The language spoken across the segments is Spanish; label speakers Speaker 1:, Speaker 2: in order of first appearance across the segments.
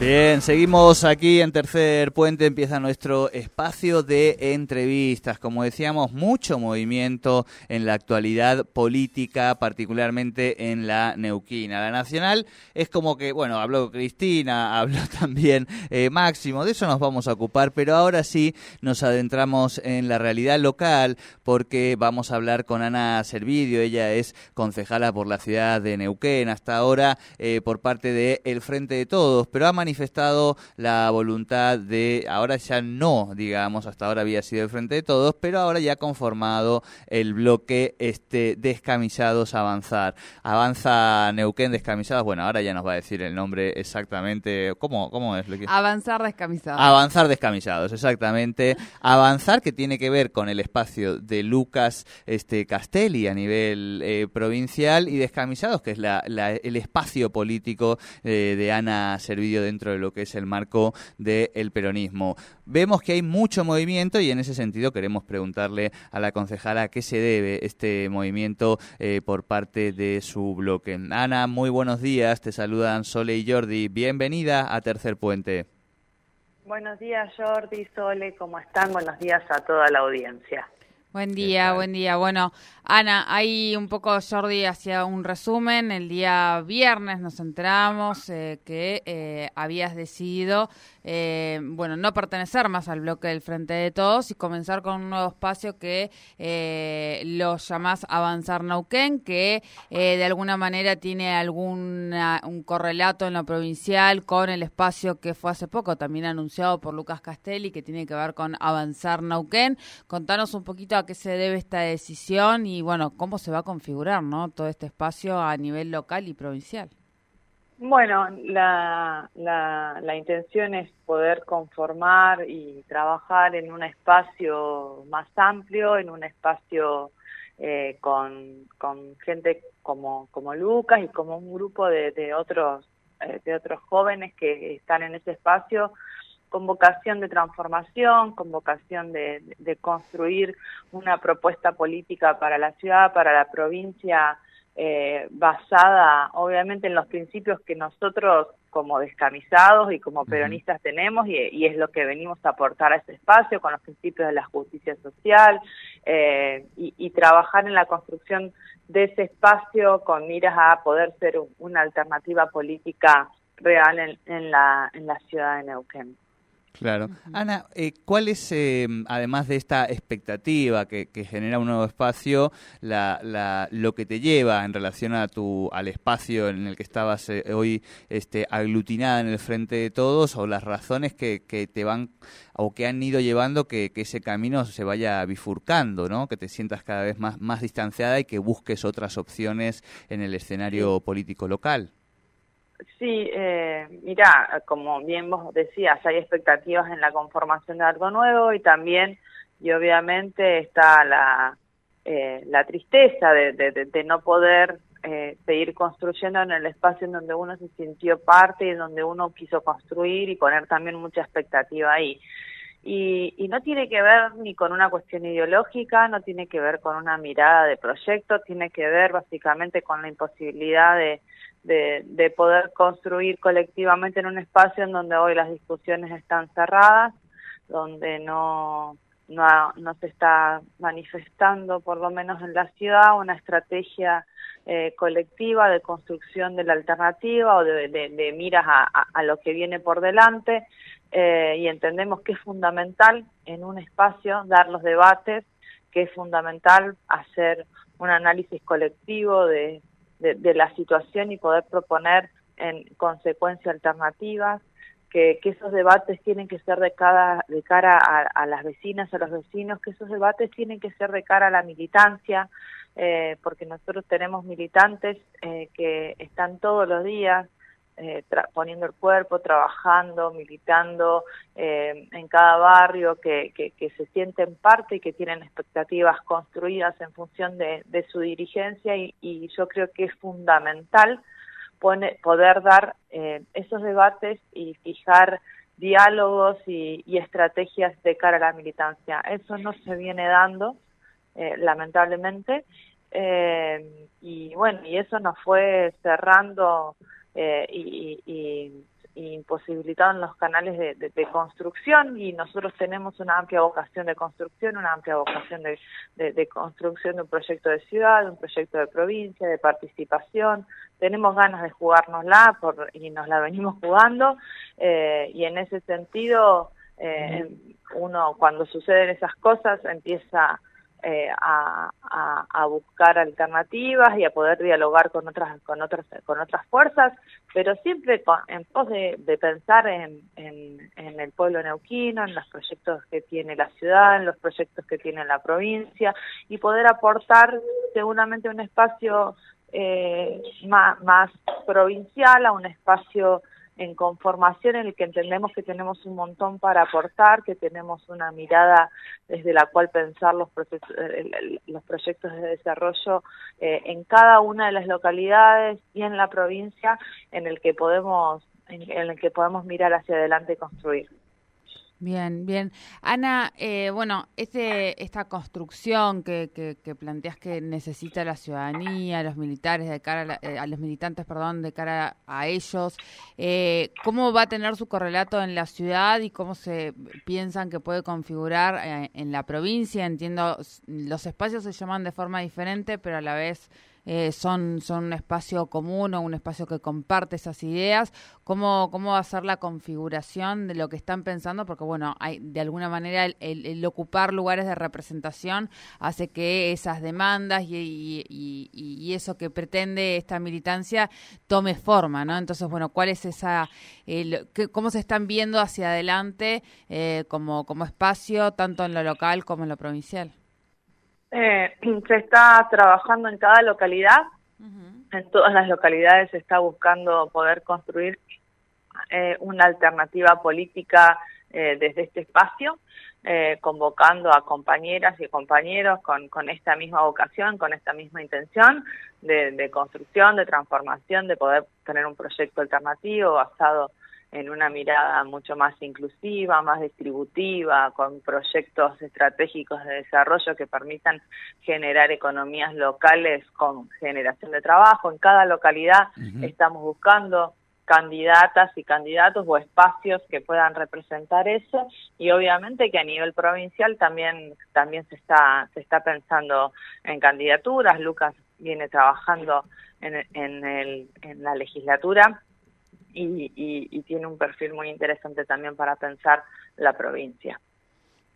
Speaker 1: Bien, seguimos aquí en Tercer Puente, empieza nuestro espacio de entrevistas. Como decíamos, mucho movimiento en la actualidad política, particularmente en la Neuquina. La Nacional es como que, bueno, habló Cristina, habló también eh, Máximo, de eso nos vamos a ocupar, pero ahora sí nos adentramos en la realidad local porque vamos a hablar con Ana Servidio, ella es concejala por la ciudad de Neuquén, hasta ahora eh, por parte de Frente de Todos, pero ha manifestado la voluntad de, ahora ya no, digamos, hasta ahora había sido el Frente de Todos, pero ahora ya ha conformado el bloque este Descamisados Avanzar. Avanza Neuquén Descamisados, bueno, ahora ya nos va a decir el nombre exactamente, ¿cómo, cómo es? Lo que...
Speaker 2: Avanzar Descamisados.
Speaker 1: Avanzar Descamisados, exactamente. Avanzar que tiene que ver con el espacio de Lucas este, Castelli a nivel eh, provincial y Descamisados, que es la, el espacio político eh, de Ana Servidio dentro de lo que es el marco del peronismo. Vemos que hay mucho movimiento y en ese sentido queremos preguntarle a la concejala a qué se debe este movimiento eh, por parte de su bloque. Ana, muy buenos días, te saludan Sole y Jordi. Bienvenida a Tercer Puente.
Speaker 3: Buenos días Jordi, Sole, ¿cómo están? Buenos días a toda la audiencia.
Speaker 2: Buen día, buen día. Bueno, Ana, hay un poco, Jordi, hacia un resumen. El día viernes nos enteramos eh, que eh, habías decidido, eh, bueno, no pertenecer más al bloque del Frente de Todos y comenzar con un nuevo espacio que lo llamás Avanzar Nauquén, que de alguna manera tiene algún un correlato en lo provincial con el espacio que fue hace poco también anunciado por Lucas Castelli, que tiene que ver con Avanzar Nauquén. Contanos un poquito a qué se debe esta decisión y, bueno, cómo se va a configurar ¿no? todo este espacio a nivel local y provincial.
Speaker 3: Bueno, la, la, intención es poder conformar y trabajar en un espacio más amplio, en un espacio eh, con, con gente como, como Lucas y como un grupo de, de otros eh, de otros jóvenes que están en ese espacio con vocación de transformación, con vocación de, construir una propuesta política para la ciudad, para la provincia, eh, basada obviamente en los principios que nosotros como descamisados y como peronistas tenemos y, es lo que venimos a aportar a ese espacio con los principios de la justicia social eh, y, trabajar en la construcción de ese espacio con miras a poder ser una alternativa política real en, en, la, en la ciudad de Neuquén.
Speaker 1: Claro. Ana, eh, ¿cuál es, eh, además de esta expectativa que, genera un nuevo espacio, la, lo que te lleva en relación a tu, al espacio en el que estabas eh, hoy este, aglutinada en el frente de todos o las razones que, que te van o que han ido llevando que, que, ese camino se vaya bifurcando, ¿no? que te sientas cada vez más, más distanciada y que busques otras opciones en el escenario político local?
Speaker 3: Sí, eh, mira, como bien vos decías, hay expectativas en la conformación de algo nuevo y también, y obviamente está la, eh, la tristeza de, de, no poder eh, seguir construyendo en el espacio en donde uno se sintió parte y donde uno quiso construir y poner también mucha expectativa ahí. Y, y no tiene que ver ni con una cuestión ideológica, no tiene que ver con una mirada de proyecto, tiene que ver básicamente con la imposibilidad de de, poder construir colectivamente en un espacio en donde hoy las discusiones están cerradas, donde no, no, se está manifestando, por lo menos en la ciudad, una estrategia eh, colectiva de construcción de la alternativa o de, miras a, lo que viene por delante eh, y entendemos que es fundamental en un espacio dar los debates, que es fundamental hacer un análisis colectivo de, de, la situación y poder proponer en consecuencia alternativas, que, que, esos debates tienen que ser de, cada, de cara a, las vecinas, a los vecinos, que esos debates tienen que ser de cara a la militancia, eh, porque nosotros tenemos militantes eh, que están todos los días eh, poniendo el cuerpo, trabajando, militando eh, en cada barrio, que, que, se sienten parte y que tienen expectativas construidas en función de, su dirigencia y, yo creo que es fundamental poder dar eh, esos debates y fijar diálogos y, estrategias de cara a la militancia. Eso no se viene dando, lamentablemente, y bueno, y eso nos fue cerrando eh, y, y, imposibilitaron los canales de, construcción y nosotros tenemos una amplia vocación de construcción, una amplia vocación de, construcción de un proyecto de ciudad, de un proyecto de provincia, de participación. Tenemos ganas de jugárnosla por, y nos la venimos jugando eh, y en ese sentido eh, uno cuando suceden esas cosas empieza eh, a, buscar alternativas y a poder dialogar con otras con otras con otras fuerzas pero siempre en pos de, pensar en, en, el pueblo neuquino en los proyectos que tiene la ciudad en los proyectos que tiene la provincia y poder aportar seguramente un espacio eh, más, más provincial a un espacio en conformación en el que entendemos que tenemos un montón para aportar, que tenemos una mirada desde la cual pensar los, los proyectos de desarrollo eh, en cada una de las localidades y en la provincia en el que podemos en el que podemos mirar hacia adelante y construir.
Speaker 2: Bien, bien. Ana, eh, bueno, este, esta construcción que, que, planteas que necesita la ciudadanía, los militares, de cara a, eh, los militantes, perdón, de cara a ellos, eh, ¿cómo va a tener su correlato en la ciudad y cómo se piensan que puede configurar en la provincia? Entiendo, los espacios se llaman de forma diferente, pero a la vez eh, son, son un espacio común o un espacio que comparte esas ideas, cómo, cómo va a ser la configuración de lo que están pensando, porque bueno, hay, de alguna manera el, ocupar lugares de representación hace que esas demandas y, y, eso que pretende esta militancia tome forma, ¿no? Entonces, bueno, ¿cuál es esa, cómo se están viendo hacia adelante eh, como, como espacio, tanto en lo local como en lo provincial?
Speaker 3: Eh, se está trabajando en cada localidad, en todas las localidades se está buscando poder construir eh, una alternativa política eh, desde este espacio, eh, convocando a compañeras y compañeros con, con esta misma vocación, con esta misma intención de, de construcción, de transformación, de poder tener un proyecto alternativo basado en una mirada mucho más inclusiva, más distributiva, con proyectos estratégicos de desarrollo que permitan generar economías locales con generación de trabajo. En cada localidad estamos buscando candidatas y candidatos o espacios que puedan representar eso y obviamente que a nivel provincial también también se está se está pensando en candidaturas Lucas viene trabajando en, en, el, en la legislatura y, tiene un perfil muy interesante también para pensar la provincia.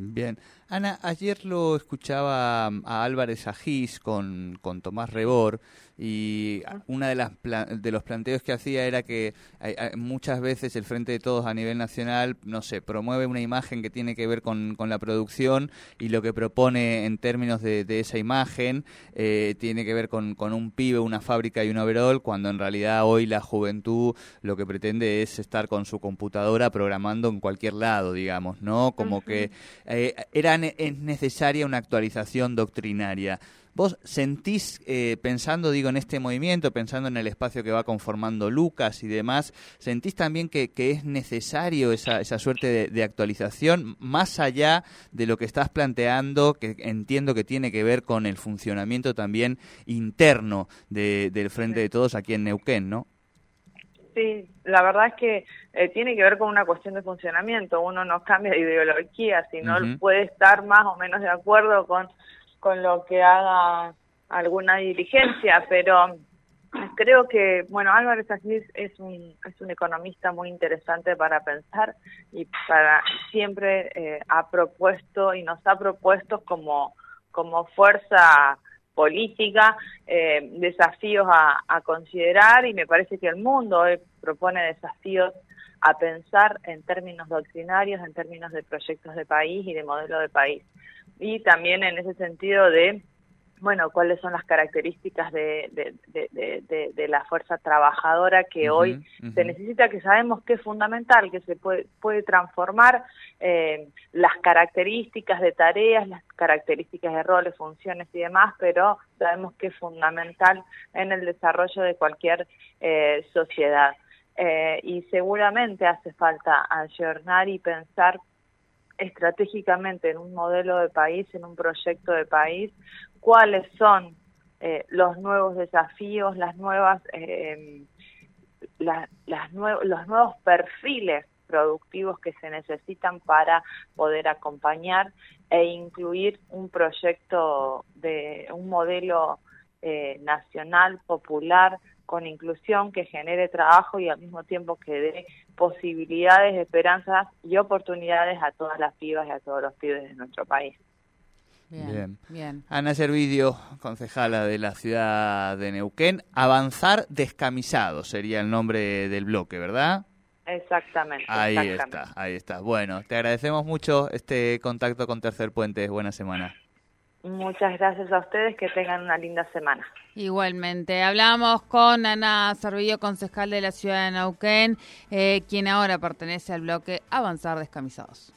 Speaker 1: Bien. Ana, ayer lo escuchaba a Álvarez Agís con, con Tomás Rebor y una de las de los planteos que hacía era que muchas veces el Frente de Todos a nivel nacional, no sé, promueve una imagen que tiene que ver con, con la producción y lo que propone en términos de, esa imagen eh, tiene que ver con, con un pibe, una fábrica y un overall, cuando en realidad hoy la juventud lo que pretende es estar con su computadora programando en cualquier lado, digamos, ¿no? Como que eh, era, es necesaria una actualización doctrinaria. ¿Vos sentís, eh, pensando, digo, en este movimiento, pensando en el espacio que va conformando Lucas y demás, sentís también que, es necesario esa, esa suerte de, actualización, más allá de lo que estás planteando, que entiendo que tiene que ver con el funcionamiento también interno del Frente de Todos aquí en Neuquén, ¿no?
Speaker 3: Sí, la verdad es que eh, tiene que ver con una cuestión de funcionamiento. Uno no cambia de ideología, sino puede estar más o menos de acuerdo con con lo que haga alguna diligencia, pero creo que, bueno, Álvarez Asís es un, es un economista muy interesante para pensar y para siempre eh, ha propuesto y nos ha propuesto como, como fuerza política eh, desafíos a, a considerar y me parece que el mundo hoy propone desafíos a pensar en términos doctrinarios, en términos de proyectos de país y de modelo de país. Y también en ese sentido de bueno, cuáles son las características de, de, de, la fuerza trabajadora que hoy se necesita, que sabemos que es fundamental, que se puede, puede transformar eh, las características de tareas, las características de roles, funciones y demás, pero sabemos que es fundamental en el desarrollo de cualquier eh, sociedad. Eh, y seguramente hace falta ayornar y pensar estratégicamente en un modelo de país, en un proyecto de país, cuáles son eh, los nuevos desafíos, las nuevas, eh, los nuevos perfiles productivos que se necesitan para poder acompañar e incluir un proyecto de un modelo eh, nacional popular con inclusión que genere trabajo y al mismo tiempo que dé posibilidades, esperanzas y oportunidades a todas las pibas y a todos los pibes de nuestro país.
Speaker 1: Bien, bien. Ana Servidio, concejala de la ciudad de Neuquén. Avanzar descamisado sería el nombre del bloque, ¿verdad?
Speaker 3: Exactamente.
Speaker 1: Ahí está, ahí está. Bueno, te agradecemos mucho este contacto con Tercer Puente. Buena semana.
Speaker 3: Muchas gracias a ustedes, que tengan una linda semana.
Speaker 2: Igualmente, hablamos con Ana Servillo, concejal de la ciudad de Nauquén, eh, quien ahora pertenece al bloque Avanzar Descamisados.